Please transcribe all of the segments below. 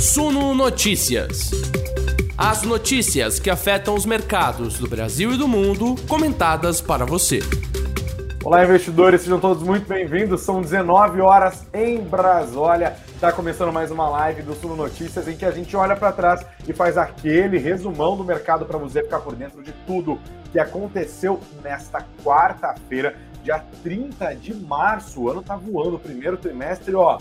Suno Notícias. As notícias que afetam os mercados do Brasil e do mundo, comentadas para você. Olá, investidores, sejam todos muito bem-vindos. São 19 horas em Brasólia. Está começando mais uma live do Suno Notícias em que a gente olha para trás e faz aquele resumão do mercado para você ficar por dentro de tudo que aconteceu nesta quarta-feira, dia 30 de março. O ano tá voando, o primeiro trimestre, ó,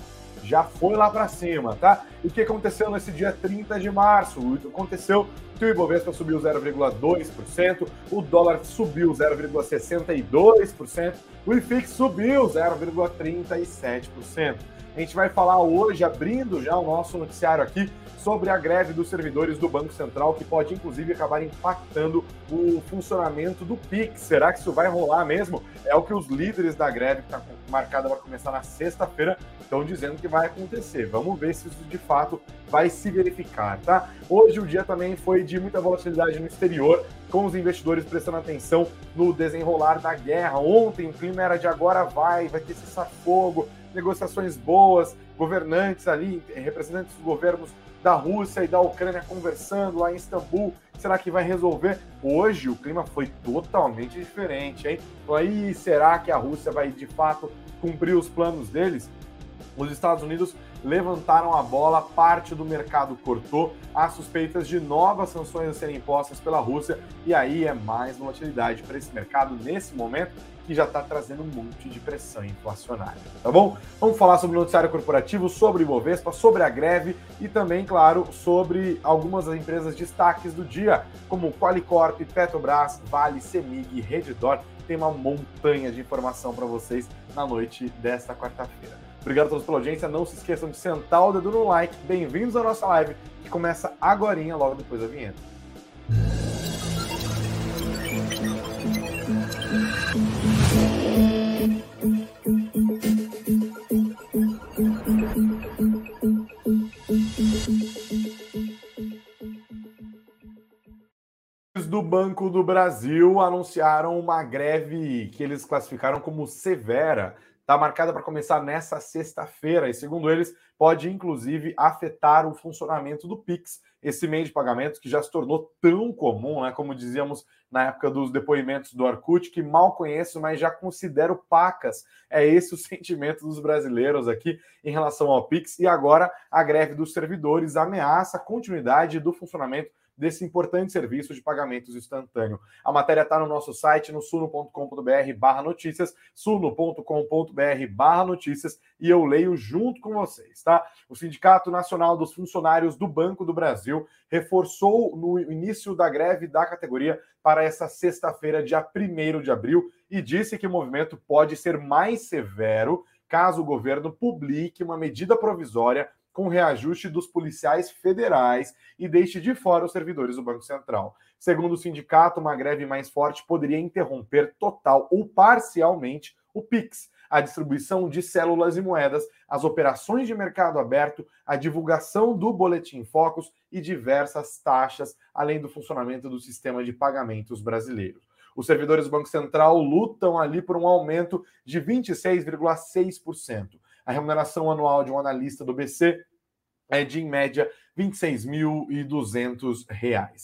já foi lá para cima, tá? E o que aconteceu nesse dia 30 de março? Aconteceu que o Ibovespa subiu 0,2%, o dólar subiu 0,62%, o IFIX subiu 0,37%. A gente vai falar hoje, abrindo já o nosso noticiário aqui, sobre a greve dos servidores do Banco Central, que pode inclusive acabar impactando o funcionamento do PIX. Será que isso vai rolar mesmo? É o que os líderes da greve, que está marcada para começar na sexta-feira, estão dizendo que vai acontecer. Vamos ver se isso de fato vai se verificar, tá? Hoje o dia também foi de muita volatilidade no exterior, com os investidores prestando atenção no desenrolar da guerra. Ontem o clima era de agora vai, vai ter cessar-fogo, negociações boas, governantes ali, representantes dos governos da Rússia e da Ucrânia conversando lá em Istambul. Será que vai resolver? Hoje o clima foi totalmente diferente, hein? Então aí, será que a Rússia vai de fato cumprir os planos deles? Os Estados Unidos levantaram a bola, parte do mercado cortou, há suspeitas de novas sanções a serem impostas pela Rússia, e aí é mais volatilidade para esse mercado nesse momento que já está trazendo um monte de pressão inflacionária, tá bom? Vamos falar sobre o noticiário corporativo, sobre o Ibovespa, sobre a greve e também, claro, sobre algumas das empresas destaques do dia, como Qualicorp, Petrobras, Vale, Semig, Redditor. Tem uma montanha de informação para vocês na noite desta quarta-feira. Obrigado a todos pela audiência. Não se esqueçam de sentar o dedo no like. Bem-vindos à nossa live, que começa agora, logo depois da vinheta. Banco do Brasil anunciaram uma greve que eles classificaram como severa. Está marcada para começar nessa sexta-feira e, segundo eles, pode inclusive afetar o funcionamento do Pix, esse meio de pagamentos que já se tornou tão comum, né? Como dizíamos na época dos depoimentos do Arcut, que mal conheço, mas já considero pacas. É esse o sentimento dos brasileiros aqui em relação ao Pix. E agora a greve dos servidores ameaça a continuidade do funcionamento desse importante serviço de pagamentos instantâneo. A matéria está no nosso site, no suno.com.br barra notícias, suno.com.br barra notícias, e eu leio junto com vocês, tá? O Sindicato Nacional dos Funcionários do Banco do Brasil reforçou no início da greve da categoria para essa sexta-feira, dia 1 de abril, e disse que o movimento pode ser mais severo caso o governo publique uma medida provisória com reajuste dos policiais federais e deixe de fora os servidores do Banco Central. Segundo o sindicato, uma greve mais forte poderia interromper total ou parcialmente o PIX, a distribuição de células e moedas, as operações de mercado aberto, a divulgação do boletim Focus e diversas taxas, além do funcionamento do sistema de pagamentos brasileiros. Os servidores do Banco Central lutam ali por um aumento de 26,6%. A remuneração anual de um analista do BC é de, em média, R$ 26.200,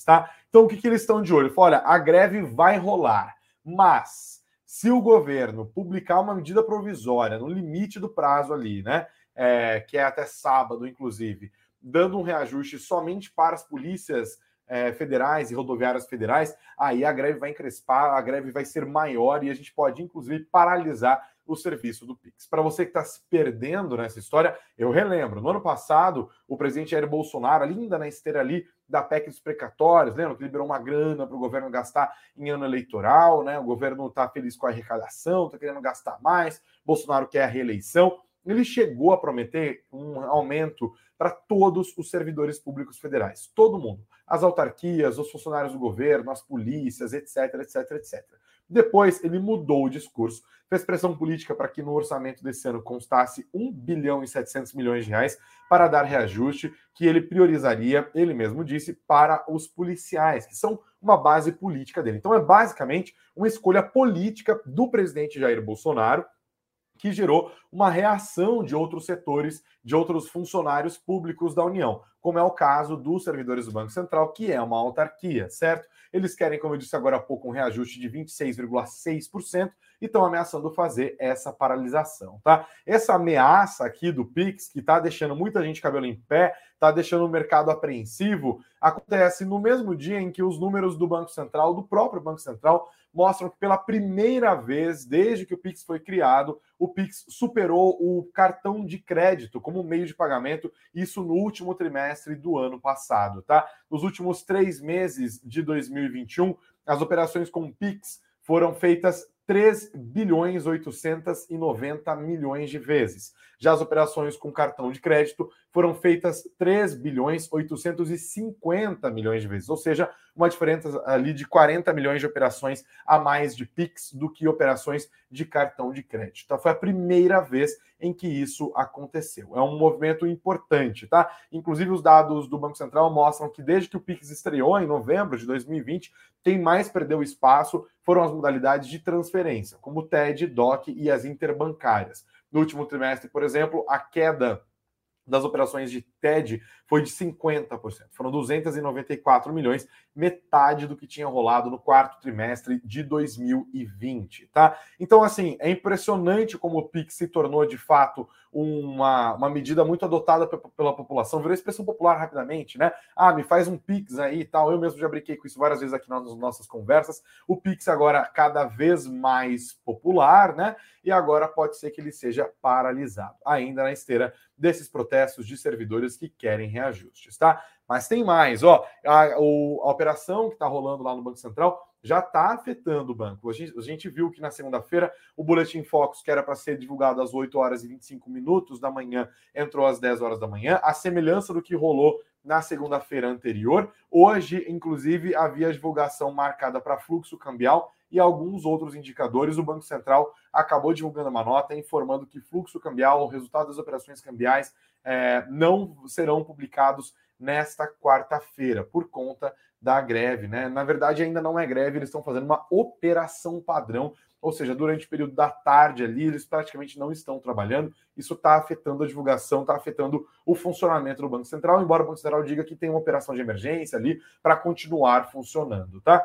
tá? Então, o que, que eles estão de olho? Olha, a greve vai rolar, mas se o governo publicar uma medida provisória no limite do prazo ali, né, é, que é até sábado, inclusive, dando um reajuste somente para as polícias é, federais e rodoviárias federais, aí a greve vai encrespar, a greve vai ser maior e a gente pode, inclusive, paralisar o serviço do Pix. Para você que está se perdendo nessa história, eu relembro, no ano passado, o presidente Jair Bolsonaro, ainda na esteira ali da PEC dos precatórios, lembra que liberou uma grana para o governo gastar em ano eleitoral, né? O governo está feliz com a arrecadação, está querendo gastar mais, Bolsonaro quer a reeleição. Ele chegou a prometer um aumento para todos os servidores públicos federais, todo mundo, as autarquias, os funcionários do governo, as polícias, etc, etc, etc. Depois ele mudou o discurso, fez pressão política para que no orçamento desse ano constasse 1 bilhão e 700 milhões de reais para dar reajuste que ele priorizaria, ele mesmo disse, para os policiais, que são uma base política dele. Então é basicamente uma escolha política do presidente Jair Bolsonaro que gerou uma reação de outros setores, de outros funcionários públicos da União, como é o caso dos servidores do Banco Central, que é uma autarquia, certo? Eles querem, como eu disse agora há pouco, um reajuste de 26,6% e estão ameaçando fazer essa paralisação, tá? Essa ameaça aqui do Pix, que está deixando muita gente cabelo em pé, está deixando o mercado apreensivo, acontece no mesmo dia em que os números do Banco Central, do próprio Banco Central, mostram que pela primeira vez desde que o Pix foi criado, o Pix superou o cartão de crédito como meio de pagamento, isso no último trimestre do ano passado, tá? Nos últimos três meses de 2021, as operações com Pix foram feitas 3 bilhões 890 milhões de vezes. Já as operações com cartão de crédito foram feitas 3 bilhões 850 milhões de vezes, ou seja, uma diferença ali de 40 milhões de operações a mais de Pix do que operações de cartão de crédito. Então foi a primeira vez em que isso aconteceu. É um movimento importante, tá? Inclusive os dados do Banco Central mostram que desde que o Pix estreou em novembro de 2020, quem mais perdeu espaço foram as modalidades de transferência, como o TED, DOC e as interbancárias. No último trimestre, por exemplo, a queda das operações de TED foi de 50%. Foram 294 milhões, metade do que tinha rolado no quarto trimestre de 2020, tá? Então, assim, é impressionante como o Pix se tornou de fato uma, uma medida muito adotada pela população. Virou expressão popular rapidamente, né? Ah, me faz um Pix aí e tal. Eu mesmo já brinquei com isso várias vezes aqui nas nossas conversas. O Pix agora cada vez mais popular, né? E agora pode ser que ele seja paralisado, ainda na esteira desses protestos de servidores que querem reajustes, tá? Mas tem mais, ó, a, a operação que está rolando lá no Banco Central já está afetando o banco. A gente, a gente, viu que na segunda-feira o Boletim Focus, que era para ser divulgado às 8 horas e 25 minutos da manhã, entrou às 10 horas da manhã, a semelhança do que rolou na segunda-feira anterior. Hoje, inclusive, havia divulgação marcada para fluxo cambial e alguns outros indicadores. O Banco Central acabou divulgando uma nota informando que fluxo cambial, o resultado das operações cambiais, é, não serão publicados nesta quarta-feira, por conta da greve, né? Na verdade, ainda não é greve, eles estão fazendo uma operação padrão, ou seja, durante o período da tarde ali, eles praticamente não estão trabalhando. Isso está afetando a divulgação, está afetando o funcionamento do Banco Central, embora o Banco Central diga que tem uma operação de emergência ali para continuar funcionando, tá?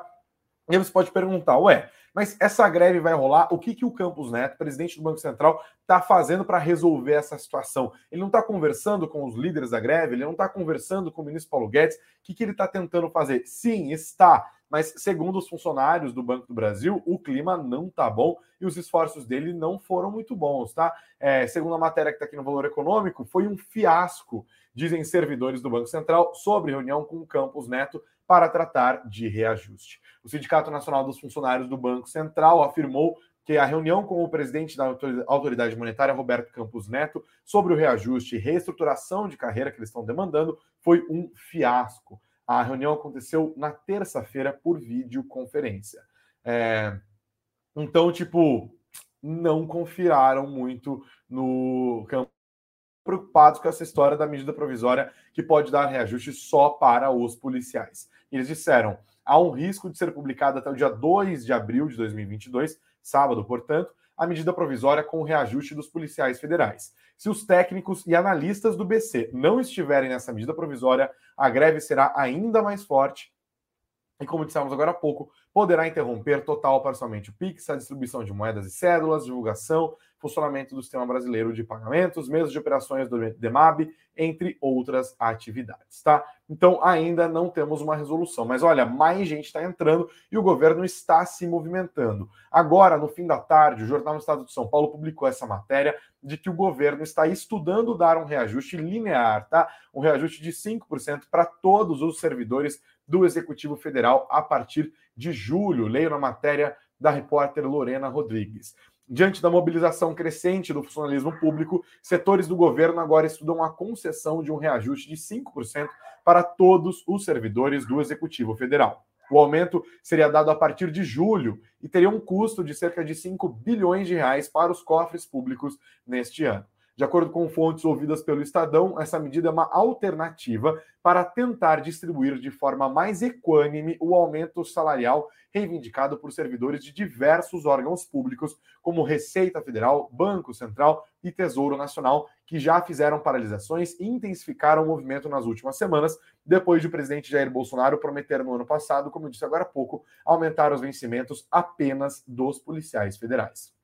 E você pode perguntar, ué, mas essa greve vai rolar? O que, que o Campos Neto, presidente do Banco Central, está fazendo para resolver essa situação? Ele não está conversando com os líderes da greve, ele não está conversando com o ministro Paulo Guedes. O que, que ele está tentando fazer? Sim, está. Mas, segundo os funcionários do Banco do Brasil, o clima não está bom e os esforços dele não foram muito bons, tá? É, segundo a matéria que está aqui no Valor Econômico, foi um fiasco, dizem servidores do Banco Central, sobre reunião com o Campos Neto para tratar de reajuste. O Sindicato Nacional dos Funcionários do Banco Central afirmou que a reunião com o presidente da Autoridade Monetária, Roberto Campos Neto, sobre o reajuste e reestruturação de carreira que eles estão demandando foi um fiasco. A reunião aconteceu na terça-feira por videoconferência. É... Então, tipo, não confiaram muito no campo preocupados com essa história da medida provisória que pode dar reajuste só para os policiais. Eles disseram: há um risco de ser publicada até o dia 2 de abril de 2022, sábado, portanto, a medida provisória com o reajuste dos policiais federais. Se os técnicos e analistas do BC não estiverem nessa medida provisória, a greve será ainda mais forte e, como dissemos agora há pouco, poderá interromper total ou parcialmente o PIX, a distribuição de moedas e cédulas, divulgação, funcionamento do sistema brasileiro de pagamentos, mesas de operações do DEMAB, entre outras atividades, tá? Então ainda não temos uma resolução, mas olha, mais gente está entrando e o governo está se movimentando. Agora, no fim da tarde, o Jornal do Estado de São Paulo publicou essa matéria de que o governo está estudando dar um reajuste linear, tá? Um reajuste de 5% para todos os servidores do Executivo Federal a partir de julho. Leio na matéria da repórter Lorena Rodrigues. Diante da mobilização crescente do funcionalismo público, setores do governo agora estudam a concessão de um reajuste de 5% para todos os servidores do Executivo Federal. O aumento seria dado a partir de julho e teria um custo de cerca de 5 bilhões de reais para os cofres públicos neste ano. De acordo com fontes ouvidas pelo Estadão, essa medida é uma alternativa para tentar distribuir de forma mais equânime o aumento salarial reivindicado por servidores de diversos órgãos públicos, como Receita Federal, Banco Central e Tesouro Nacional, que já fizeram paralisações e intensificaram o movimento nas últimas semanas, depois de o presidente Jair Bolsonaro prometer no ano passado, como eu disse agora há pouco, aumentar os vencimentos apenas dos policiais federais.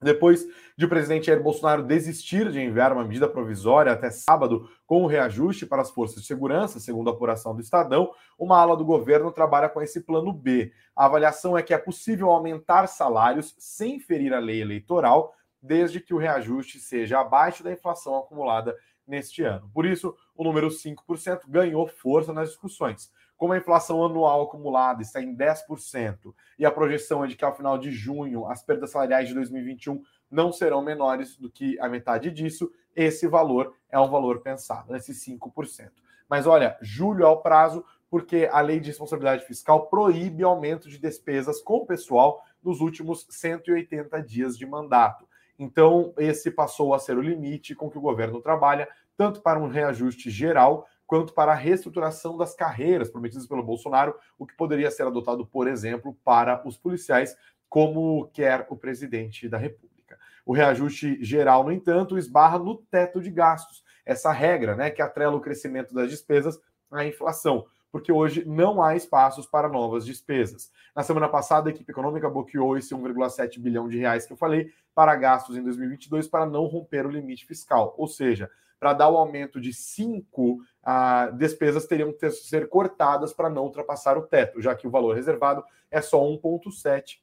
Depois de o presidente Jair Bolsonaro desistir de enviar uma medida provisória até sábado com o reajuste para as forças de segurança, segundo a apuração do Estadão, uma ala do governo trabalha com esse plano B. A avaliação é que é possível aumentar salários sem ferir a lei eleitoral, desde que o reajuste seja abaixo da inflação acumulada neste ano. Por isso, o número 5% ganhou força nas discussões. Como a inflação anual acumulada está em 10% e a projeção é de que ao final de junho as perdas salariais de 2021 não serão menores do que a metade disso, esse valor é um valor pensado, nesse 5%. Mas olha, julho é o prazo porque a lei de responsabilidade fiscal proíbe aumento de despesas com o pessoal nos últimos 180 dias de mandato. Então, esse passou a ser o limite com que o governo trabalha, tanto para um reajuste geral quanto para a reestruturação das carreiras prometidas pelo Bolsonaro, o que poderia ser adotado, por exemplo, para os policiais, como quer o presidente da República. O reajuste geral, no entanto, esbarra no teto de gastos, essa regra né, que atrela o crescimento das despesas à inflação porque hoje não há espaços para novas despesas. Na semana passada, a equipe econômica bloqueou esse 1,7 bilhão de reais que eu falei para gastos em 2022 para não romper o limite fiscal. Ou seja, para dar o aumento de 5, ah, despesas teriam que ser cortadas para não ultrapassar o teto, já que o valor reservado é só 1,7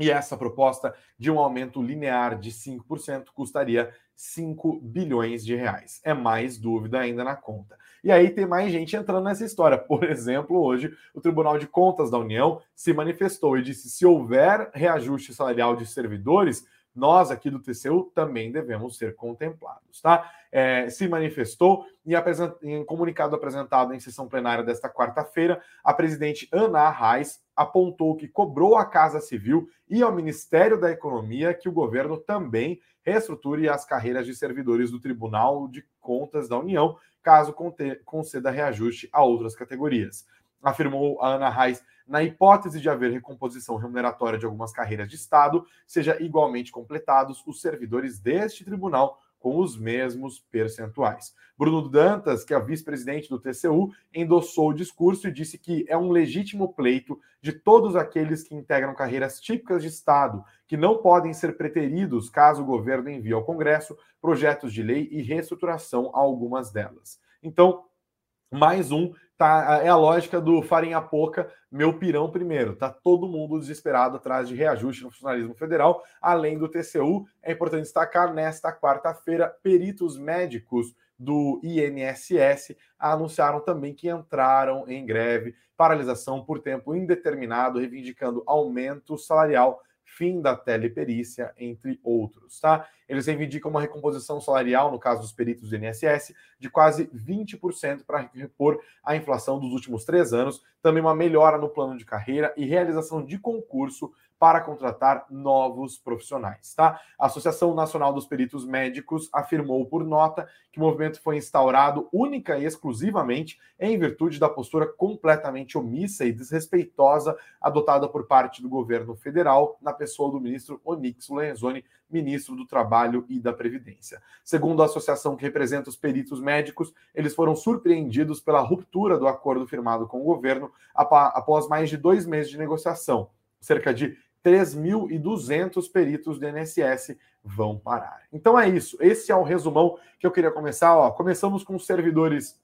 e essa proposta de um aumento linear de 5% custaria 5 bilhões de reais. É mais dúvida ainda na conta. E aí tem mais gente entrando nessa história. Por exemplo, hoje o Tribunal de Contas da União se manifestou e disse: se houver reajuste salarial de servidores, nós aqui do TCU também devemos ser contemplados, tá? É, se manifestou e em comunicado apresentado em sessão plenária desta quarta-feira, a presidente Ana Arraes apontou que cobrou à Casa Civil e ao Ministério da Economia que o governo também reestruture as carreiras de servidores do Tribunal de Contas da União, caso conceda reajuste a outras categorias. Afirmou a Ana Reis na hipótese de haver recomposição remuneratória de algumas carreiras de Estado, seja igualmente completados os servidores deste tribunal com os mesmos percentuais. Bruno Dantas, que é vice-presidente do TCU, endossou o discurso e disse que é um legítimo pleito de todos aqueles que integram carreiras típicas de Estado, que não podem ser preteridos caso o governo envie ao Congresso projetos de lei e reestruturação a algumas delas. Então, mais um tá, é a lógica do farinha pouca, meu pirão primeiro. Tá todo mundo desesperado atrás de reajuste no funcionalismo federal, além do TCU. É importante destacar, nesta quarta-feira, peritos médicos do INSS anunciaram também que entraram em greve, paralisação por tempo indeterminado, reivindicando aumento salarial fim da teleperícia, entre outros, tá? Eles reivindicam uma recomposição salarial, no caso dos peritos do INSS, de quase 20% para repor a inflação dos últimos três anos, também uma melhora no plano de carreira e realização de concurso para contratar novos profissionais, tá? A Associação Nacional dos Peritos Médicos afirmou por nota que o movimento foi instaurado única e exclusivamente em virtude da postura completamente omissa e desrespeitosa adotada por parte do governo federal na pessoa do ministro Onyx Lorenzoni, ministro do Trabalho e da Previdência. Segundo a associação que representa os peritos médicos, eles foram surpreendidos pela ruptura do acordo firmado com o governo após mais de dois meses de negociação. Cerca de 3.200 peritos do INSS vão parar. Então é isso. Esse é o resumão que eu queria começar. Ó, começamos com os servidores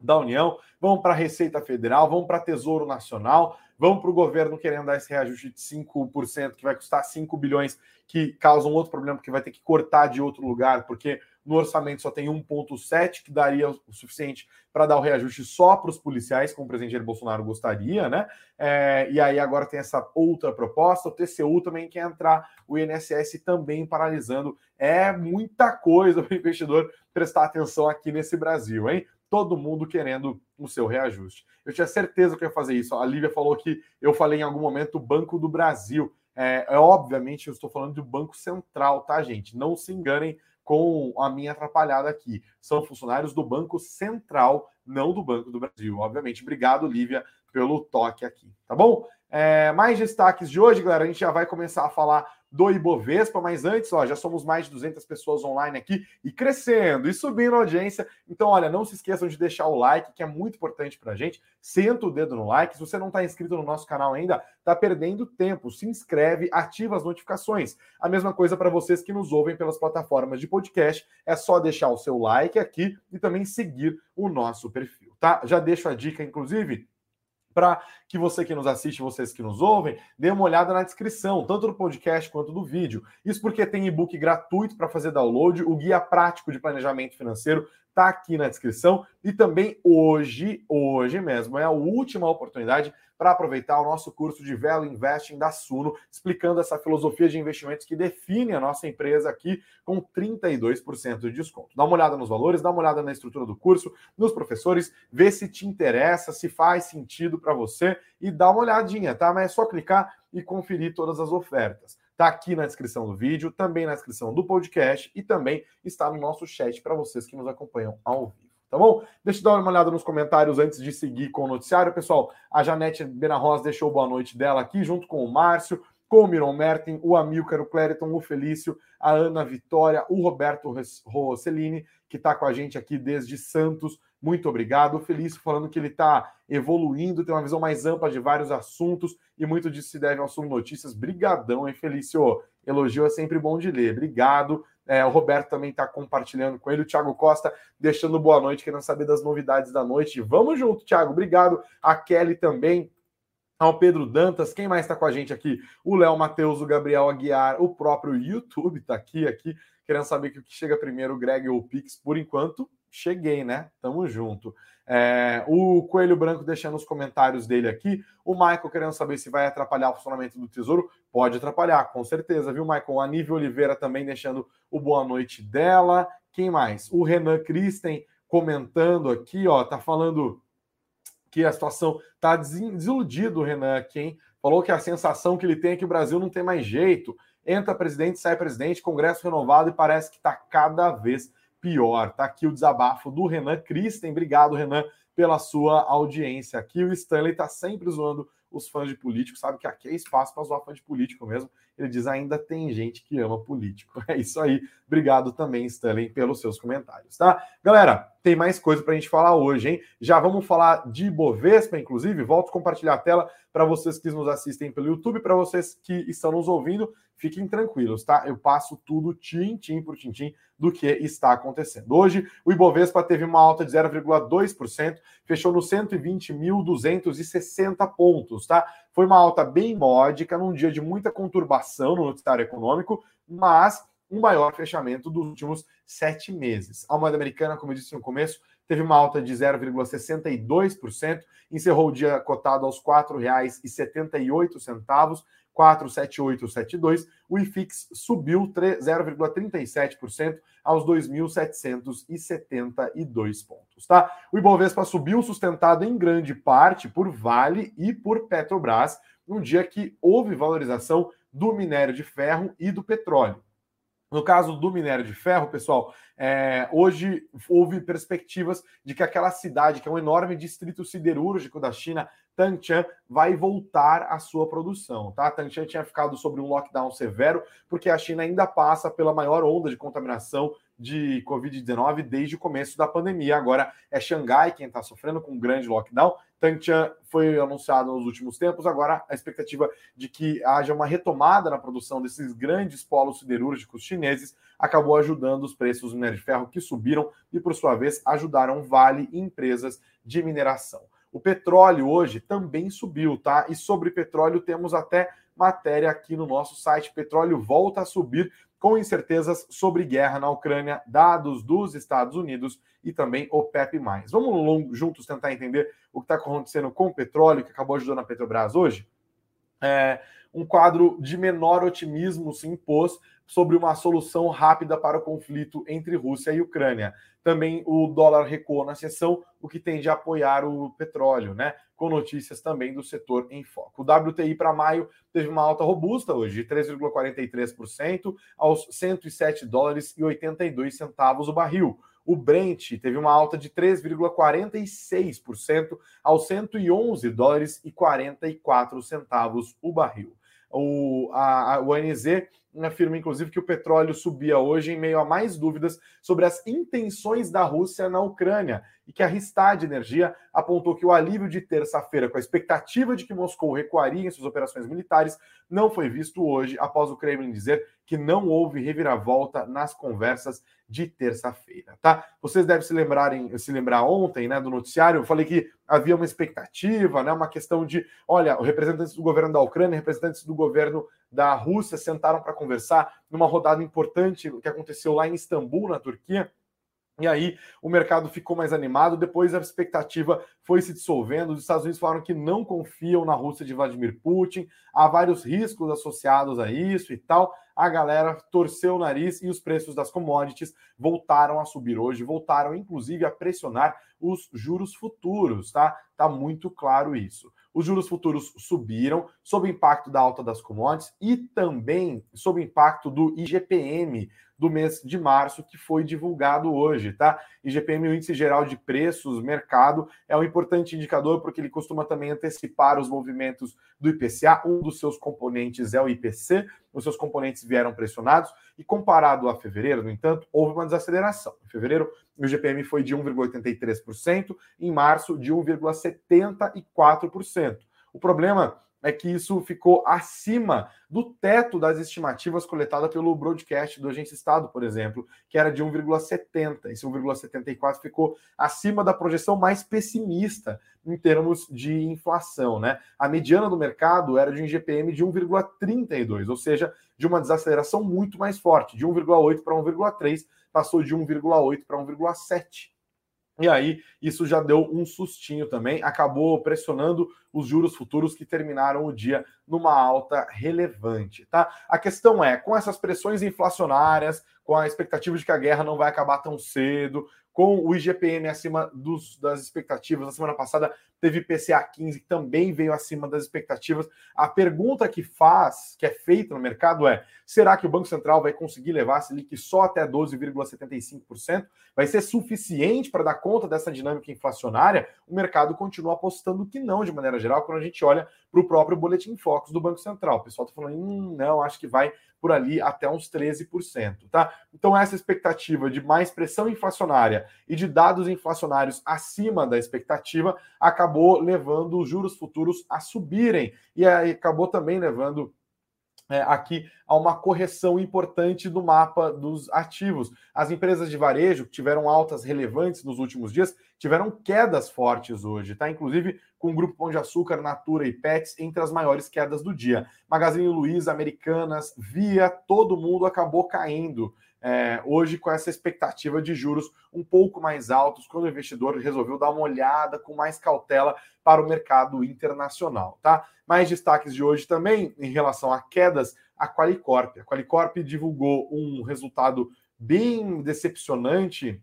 da União, vamos para a Receita Federal, vamos para Tesouro Nacional, vamos para o governo querendo dar esse reajuste de 5%, que vai custar 5 bilhões, que causa um outro problema, porque vai ter que cortar de outro lugar, porque no orçamento só tem 1,7, que daria o suficiente para dar o reajuste só para os policiais, como o presidente Jair Bolsonaro gostaria, né? É, e aí agora tem essa outra proposta, o TCU também quer entrar, o INSS também paralisando. É muita coisa para o investidor prestar atenção aqui nesse Brasil, hein? Todo mundo querendo o seu reajuste. Eu tinha certeza que ia fazer isso. A Lívia falou que eu falei em algum momento o Banco do Brasil. É, é, obviamente eu estou falando do Banco Central, tá, gente? Não se enganem com a minha atrapalhada aqui. São funcionários do Banco Central, não do Banco do Brasil. Obviamente, obrigado, Lívia, pelo toque aqui, tá bom? É, mais destaques de hoje, galera. A gente já vai começar a falar do Ibovespa, mas antes, ó, já somos mais de 200 pessoas online aqui e crescendo e subindo a audiência. Então, olha, não se esqueçam de deixar o like, que é muito importante para a gente. Senta o dedo no like. Se você não está inscrito no nosso canal ainda, está perdendo tempo. Se inscreve, ativa as notificações. A mesma coisa para vocês que nos ouvem pelas plataformas de podcast. É só deixar o seu like aqui e também seguir o nosso perfil, tá? Já deixo a dica, inclusive para que você que nos assiste, vocês que nos ouvem, dê uma olhada na descrição, tanto do podcast quanto do vídeo. Isso porque tem e-book gratuito para fazer download, o guia prático de planejamento financeiro está aqui na descrição. E também hoje, hoje mesmo, é a última oportunidade para aproveitar o nosso curso de Velo Investing da Suno, explicando essa filosofia de investimentos que define a nossa empresa aqui com 32% de desconto. Dá uma olhada nos valores, dá uma olhada na estrutura do curso, nos professores, vê se te interessa, se faz sentido para você e dá uma olhadinha, tá? Mas é só clicar e conferir todas as ofertas. Está aqui na descrição do vídeo, também na descrição do podcast e também está no nosso chat para vocês que nos acompanham ao vivo tá bom? Deixa eu dar uma olhada nos comentários antes de seguir com o noticiário. Pessoal, a Janete Benarroz deixou boa noite dela aqui, junto com o Márcio, com o Miron Merten, o Amilcar, o Clériton, o Felício, a Ana Vitória, o Roberto Rossellini, que está com a gente aqui desde Santos. Muito obrigado. O Felício falando que ele está evoluindo, tem uma visão mais ampla de vários assuntos e muito disso se deve ao Sul Notícias. Brigadão, hein, Felício? Elogio é sempre bom de ler. Obrigado. É, o Roberto também está compartilhando com ele. O Thiago Costa deixando boa noite, querendo saber das novidades da noite. Vamos junto, Thiago. Obrigado. A Kelly também. Ao Pedro Dantas, quem mais está com a gente aqui? O Léo Matheus, o Gabriel Aguiar, o próprio YouTube está aqui, aqui, querendo saber o que chega primeiro, o Greg ou o Pix. Por enquanto, cheguei, né? Tamo junto. É, o Coelho Branco deixando os comentários dele aqui. O Michael querendo saber se vai atrapalhar o funcionamento do Tesouro. Pode atrapalhar, com certeza, viu, Michael? A Nívia Oliveira também deixando o boa noite dela. Quem mais? O Renan Christen comentando aqui, ó, tá falando que a situação tá desiludido, o Renan aqui, hein? Falou que a sensação que ele tem é que o Brasil não tem mais jeito. Entra presidente, sai presidente, Congresso renovado e parece que está cada vez pior. Tá aqui o desabafo do Renan Christen. Obrigado, Renan, pela sua audiência. Aqui o Stanley tá sempre zoando os fãs de político, sabe que aqui é espaço para zoar fã de político mesmo. Ele diz ainda tem gente que ama político. É isso aí. Obrigado também, Stanley, pelos seus comentários, tá? Galera, tem mais coisa para a gente falar hoje, hein? Já vamos falar de Bovespa, inclusive. Volto a compartilhar a tela para vocês que nos assistem pelo YouTube, para vocês que estão nos ouvindo, fiquem tranquilos, tá? Eu passo tudo tintim por tintim do que está acontecendo. Hoje, o Ibovespa teve uma alta de 0,2%, fechou nos 120.260 pontos, tá? Foi uma alta bem módica, num dia de muita conturbação no noticiário econômico, mas um maior fechamento dos últimos sete meses. A moeda americana, como eu disse no começo, teve uma alta de 0,62%, encerrou o dia cotado aos R$ 4,78, 47872. O IFIX subiu 0,37% aos 2.772 pontos, tá? O Ibovespa subiu sustentado em grande parte por Vale e por Petrobras, num dia que houve valorização do minério de ferro e do petróleo. No caso do minério de ferro, pessoal, é, hoje houve perspectivas de que aquela cidade, que é um enorme distrito siderúrgico da China, Tanchan, vai voltar à sua produção. Tá? Tanchan tinha ficado sobre um lockdown severo, porque a China ainda passa pela maior onda de contaminação de Covid-19 desde o começo da pandemia. Agora é Xangai quem está sofrendo com um grande lockdown. Tanchan foi anunciado nos últimos tempos, agora a expectativa de que haja uma retomada na produção desses grandes polos siderúrgicos chineses acabou ajudando os preços do minério de ferro que subiram e, por sua vez, ajudaram Vale e empresas de mineração. O petróleo hoje também subiu, tá? E sobre petróleo temos até matéria aqui no nosso site. Petróleo volta a subir com incertezas sobre guerra na Ucrânia, dados dos Estados Unidos e também OPEP+. Vamos juntos tentar entender o que está acontecendo com o petróleo, que acabou ajudando a Petrobras hoje? É, um quadro de menor otimismo se impôs sobre uma solução rápida para o conflito entre Rússia e Ucrânia. Também o dólar recuou na sessão, o que tende a apoiar o petróleo, né? Com notícias também do setor em foco. O WTI para maio teve uma alta robusta hoje, de 3,43% aos 107 dólares e 82 centavos o barril. O Brent teve uma alta de 3,46% aos 111 dólares e 44 centavos o barril. O, a, a, o ANZ afirma, inclusive, que o petróleo subia hoje em meio a mais dúvidas sobre as intenções da Rússia na Ucrânia e que a Ristad Energia apontou que o alívio de terça-feira, com a expectativa de que Moscou recuaria em suas operações militares, não foi visto hoje, após o Kremlin dizer que não houve reviravolta nas conversas de terça-feira, tá? Vocês devem se lembrarem, se lembrar ontem, né, do noticiário, eu falei que havia uma expectativa, né, uma questão de, olha, representantes do governo da Ucrânia, representantes do governo da Rússia sentaram para conversar numa rodada importante que aconteceu lá em Istambul, na Turquia, e aí o mercado ficou mais animado, depois a expectativa foi se dissolvendo. Os Estados Unidos falaram que não confiam na Rússia de Vladimir Putin, há vários riscos associados a isso e tal. A galera torceu o nariz e os preços das commodities voltaram a subir hoje, voltaram inclusive a pressionar os juros futuros, tá? Tá muito claro isso. Os juros futuros subiram sob o impacto da alta das commodities e também sob o impacto do IGPM, do mês de março, que foi divulgado hoje, tá? IGPM, o Índice Geral de Preços, Mercado, é um importante indicador porque ele costuma também antecipar os movimentos do IPCA. Um dos seus componentes é o IPC, os seus componentes vieram pressionados, e comparado a fevereiro, no entanto, houve uma desaceleração. Em fevereiro, o IGPM foi de 1,83%, em março, de 1,74%. O problema é que isso ficou acima do teto das estimativas coletadas pelo broadcast do Agência Estado, por exemplo, que era de 1,70. Esse 1,74 ficou acima da projeção mais pessimista em termos de inflação, né? A mediana do mercado era de um IGPM de 1,32, ou seja, de uma desaceleração muito mais forte, de 1,8 para 1,3, passou de 1,8 para 1,7. E aí, isso já deu um sustinho também, acabou pressionando os juros futuros que terminaram o dia numa alta relevante, tá? A questão é, com essas pressões inflacionárias, com a expectativa de que a guerra não vai acabar tão cedo, com o IGPM acima dos, das expectativas. Na semana passada teve PCA 15 que também veio acima das expectativas. A pergunta que faz, que é feita no mercado é: será que o Banco Central vai conseguir levar a Selic só até 12,75%? Vai ser suficiente para dar conta dessa dinâmica inflacionária? O mercado continua apostando que não, de maneira geral, quando a gente olha para o próprio boletim Focus do Banco Central. O pessoal está falando, hum, não, acho que vai por ali até uns 13%, tá? Então essa expectativa de mais pressão inflacionária e de dados inflacionários acima da expectativa acabou levando os juros futuros a subirem e acabou também levando é, aqui a uma correção importante do mapa dos ativos. As empresas de varejo que tiveram altas relevantes nos últimos dias tiveram quedas fortes hoje, tá? Inclusive com o Grupo Pão de Açúcar, Natura e Pets entre as maiores quedas do dia. Magazine Luiza, Americanas, Via, todo mundo acabou caindo. É, hoje com essa expectativa de juros um pouco mais altos, quando o investidor resolveu dar uma olhada com mais cautela para o mercado internacional, tá? Mais destaques de hoje também em relação a quedas, a Qualicorp. A Qualicorp divulgou um resultado bem decepcionante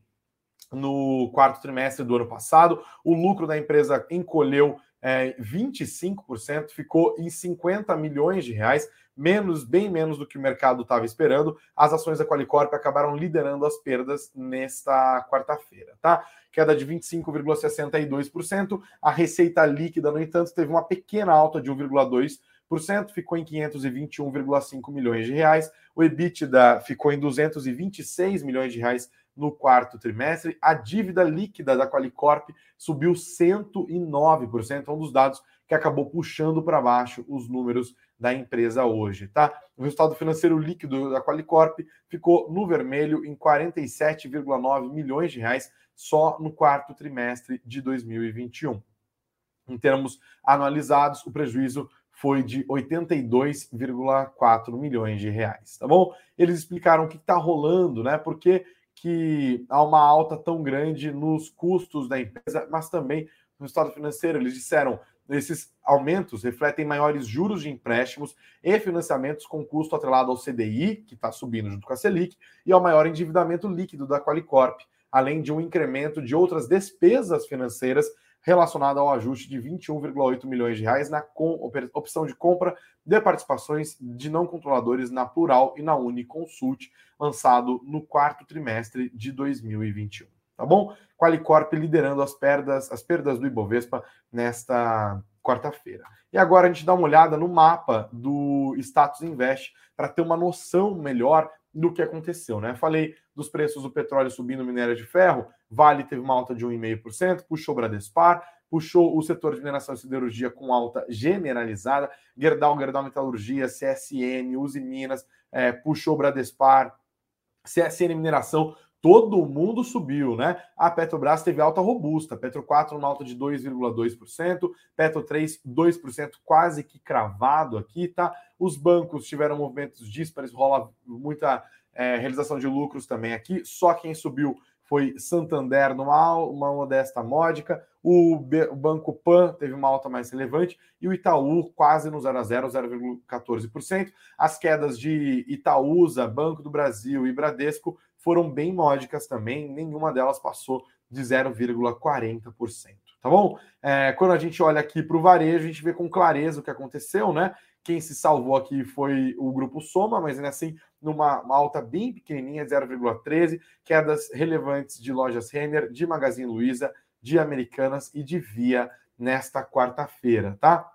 no quarto trimestre do ano passado. O lucro da empresa encolheu é, 25%, ficou em 50 milhões de reais, menos, bem menos do que o mercado estava esperando. As ações da Qualicorp acabaram liderando as perdas nesta quarta-feira, tá? Queda de 25,62%. A receita líquida, no entanto, teve uma pequena alta de 1,2%, ficou em 521,5 milhões de reais. O EBITDA ficou em 226 milhões de reais no quarto trimestre. A dívida líquida da Qualicorp subiu 109%, é um dos dados que acabou puxando para baixo os números da empresa hoje, tá? O resultado financeiro líquido da Qualicorp ficou no vermelho em 47,9 milhões de reais só no quarto trimestre de 2021. Em termos anualizados, o prejuízo foi de 82,4 milhões de reais, tá bom? Eles explicaram o que está rolando, né? Porque que há uma alta tão grande nos custos da empresa, mas também no resultado financeiro. Eles disseram esses aumentos refletem maiores juros de empréstimos e financiamentos com custo atrelado ao CDI, que está subindo junto com a Selic, e ao maior endividamento líquido da Qualicorp, além de um incremento de outras despesas financeiras relacionada ao ajuste de 21,8 milhões de reais na opção de compra de participações de não controladores na Plural e na Uniconsult, lançado no quarto trimestre de 2021. Tá bom? Qualicorp liderando as perdas, as perdas do Ibovespa nesta quarta-feira. E agora a gente dá uma olhada no mapa do Status Invest para ter uma noção melhor do que aconteceu, né? Falei dos preços do petróleo subindo minério de ferro, Vale teve uma alta de 1,5%, puxou Bradespar, puxou o setor de mineração e siderurgia com alta generalizada, Gerdau, Gerdau Metalurgia, CSN, Uzi Minas, é, puxou Bradespar, CSN Mineração, todo mundo subiu, né? A Petrobras teve alta robusta, Petro 4 uma alta de 2,2%, Petro 3 2%, quase que cravado aqui, tá? Os bancos tiveram movimentos díspares, rola muita é, realização de lucros também aqui. Só quem subiu foi Santander numa uma modesta módica, o, B, o, Banco Pan teve uma alta mais relevante e o Itaú quase no 0 a 0, 0,14%. As quedas de Itaúsa, Banco do Brasil e Bradesco foram bem módicas também, nenhuma delas passou de 0,40%. Tá bom? É, quando a gente olha aqui para o varejo, a gente vê com clareza o que aconteceu, né? Quem se salvou aqui foi o grupo Soma, mas ainda assim numa alta bem pequenininha, 0,13, quedas relevantes de lojas Renner, de Magazine Luiza, de Americanas e de Via nesta quarta-feira, tá?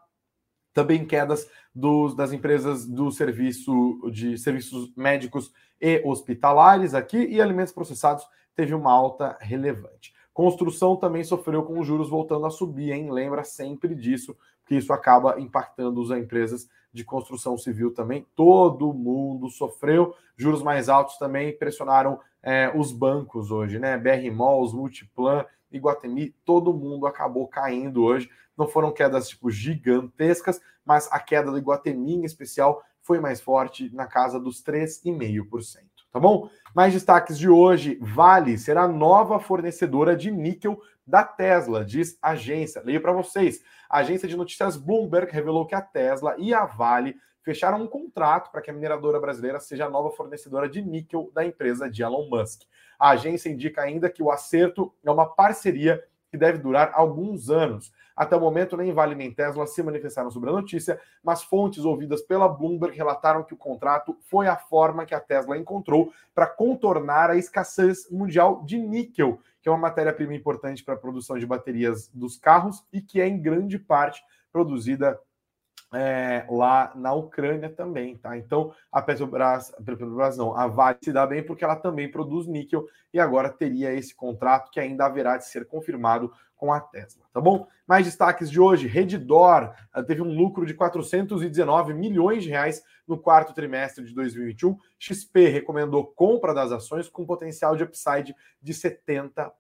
Também quedas dos, das empresas do serviço de serviços médicos e hospitalares aqui e alimentos processados teve uma alta relevante. Construção também sofreu com os juros voltando a subir, hein? Lembra sempre disso, porque isso acaba impactando as empresas de construção civil também. Todo mundo sofreu. Juros mais altos também pressionaram é, os bancos hoje, né? BR Malls, Multiplan, Iguatemi, todo mundo acabou caindo hoje. Não foram quedas tipo gigantescas, mas a queda do Iguatemi em especial foi mais forte na casa dos 3,5%. Tá bom? Mais destaques de hoje: Vale será nova fornecedora de níquel da Tesla, diz a agência. Leio para vocês. A agência de notícias Bloomberg revelou que a Tesla e a Vale fecharam um contrato para que a mineradora brasileira seja a nova fornecedora de níquel da empresa de Elon Musk. A agência indica ainda que o acerto é uma parceria que deve durar alguns anos. Até o momento, nem Vale nem Tesla se manifestaram sobre a notícia, mas fontes ouvidas pela Bloomberg relataram que o contrato foi a forma que a Tesla encontrou para contornar a escassez mundial de níquel, que é uma matéria-prima importante para a produção de baterias dos carros e que é em grande parte produzida é, lá na Ucrânia também, tá? Então a Petrobras, a Petrobras não, a Vale se dá bem porque ela também produz níquel e agora teria esse contrato que ainda haverá de ser confirmado com a Tesla, tá bom? Mais destaques de hoje: Redditor teve um lucro de 419 milhões de reais no quarto trimestre de 2021. XP recomendou compra das ações com potencial de upside de 70%.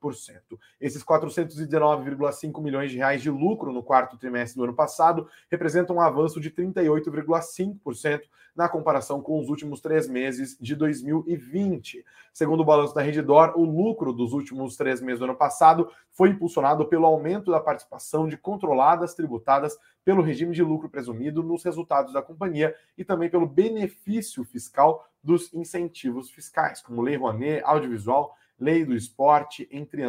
Esses 419,5 milhões de reais de lucro no quarto trimestre do ano passado representam um avanço de 38,5% na comparação com os últimos três meses de 2020. Segundo o balanço da Redditor, o lucro dos últimos três meses do ano passado foi impulsionado pelo aumento da participação de controladas tributadas pelo regime de lucro presumido nos resultados da companhia e também pelo benefício fiscal dos incentivos fiscais, como Lei Rouanet, audiovisual, Lei do Esporte, entre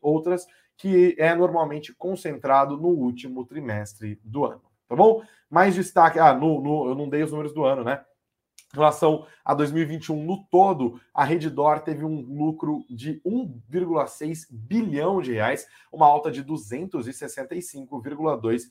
outras, que é normalmente concentrado no último trimestre do ano. Tá bom? Mais destaque. Ah, no, no, eu não dei os números do ano, né? Em relação a 2021 no todo, a Redditor teve um lucro de 1,6 bilhão de reais, uma alta de 265,2%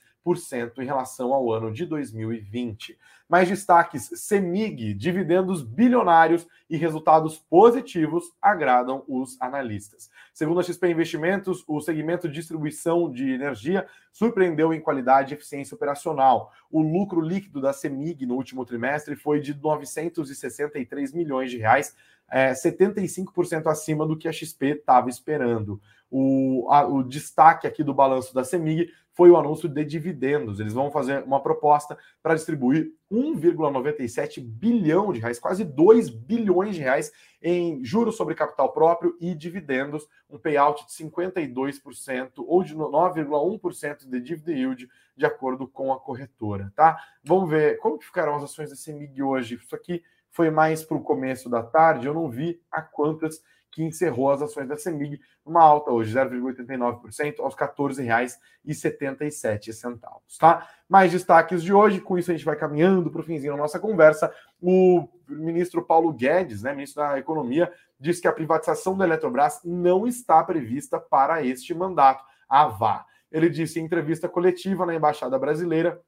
em relação ao ano de 2020. Mais destaques: Semig, dividendos bilionários e resultados positivos agradam os analistas. Segundo a XP Investimentos, o segmento de distribuição de energia surpreendeu em qualidade e eficiência operacional. O lucro líquido da Semig no último trimestre foi de 963 milhões de reais, é, 75% acima do que a XP estava esperando. O, a, o destaque aqui do balanço da Semig foi o anúncio de dividendos. Eles vão fazer uma proposta para distribuir 1,97 bilhão de reais, quase 2 bilhões de reais em juros sobre capital próprio e dividendos, um payout de 52% ou de 9,1% de dividend yield, de acordo com a corretora, tá? Vamos ver como que ficarão as ações da CEMIG hoje. Isso aqui foi mais para o começo da tarde, eu não vi a quantas que encerrou as ações da CEMIG numa alta hoje, 0,89% aos R$ 14,77, tá? Mais destaques de hoje, com isso a gente vai caminhando para o finzinho da nossa conversa. O ministro Paulo Guedes, né, ministro da Economia, disse que a privatização da Eletrobras não está prevista para este mandato. A vá. Ele disse em entrevista coletiva na Embaixada Brasileira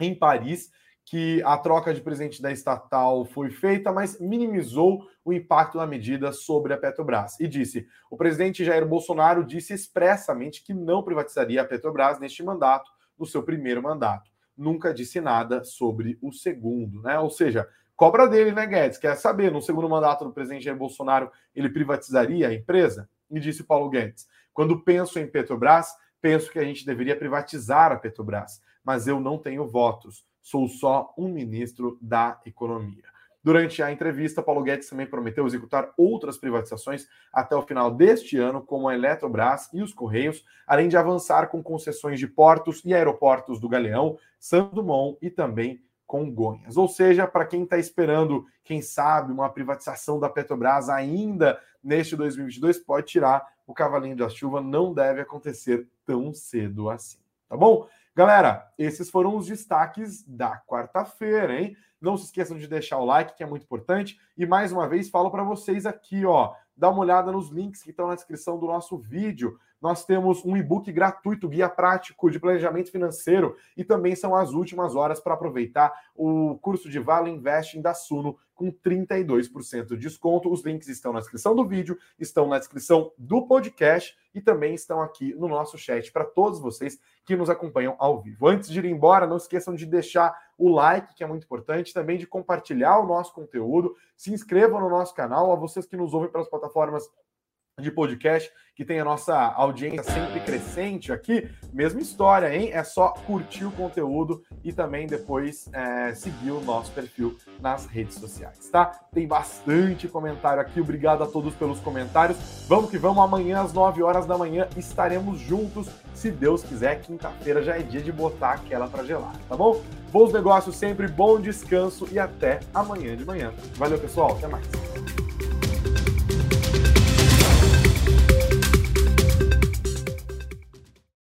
em Paris que a troca de presidente da estatal foi feita, mas minimizou o impacto da medida sobre a Petrobras e disse: o presidente Jair Bolsonaro disse expressamente que não privatizaria a Petrobras neste mandato, no seu primeiro mandato. Nunca disse nada sobre o segundo, né? Ou seja, cobra dele, né, Guedes? Quer saber, no segundo mandato do presidente Jair Bolsonaro, ele privatizaria a empresa? E disse Paulo Guedes: quando penso em Petrobras, penso que a gente deveria privatizar a Petrobras, mas eu não tenho votos sou só um ministro da Economia. Durante a entrevista, Paulo Guedes também prometeu executar outras privatizações até o final deste ano, como a Eletrobras e os Correios, além de avançar com concessões de portos e aeroportos do Galeão, Santo Dumont e também Congonhas. Ou seja, para quem está esperando, quem sabe, uma privatização da Petrobras ainda neste 2022, pode tirar o cavalinho da chuva, não deve acontecer tão cedo assim. Tá bom? Galera, esses foram os destaques da quarta-feira, hein? Não se esqueçam de deixar o like, que é muito importante. E mais uma vez, falo para vocês aqui, ó, dá uma olhada nos links que estão na descrição do nosso vídeo. Nós temos um e-book gratuito, guia prático de planejamento financeiro, e também são as últimas horas para aproveitar o curso de Vale Investing da Suno com 32% de desconto. Os links estão na descrição do vídeo, estão na descrição do podcast e também estão aqui no nosso chat para todos vocês que nos acompanham ao vivo. Antes de ir embora, não esqueçam de deixar o like, que é muito importante, também de compartilhar o nosso conteúdo, se inscrevam no nosso canal, a vocês que nos ouvem pelas plataformas de podcast, que tem a nossa audiência sempre crescente aqui, mesma história, hein? É só curtir o conteúdo e também depois é, seguir o nosso perfil nas redes sociais, tá? Tem bastante comentário aqui, obrigado a todos pelos comentários. Vamos que vamos, amanhã às 9 horas da manhã estaremos juntos, se Deus quiser. Quinta-feira já é dia de botar aquela para gelar, tá bom? Bons negócios sempre, bom descanso e até amanhã de manhã. Valeu, pessoal, até mais.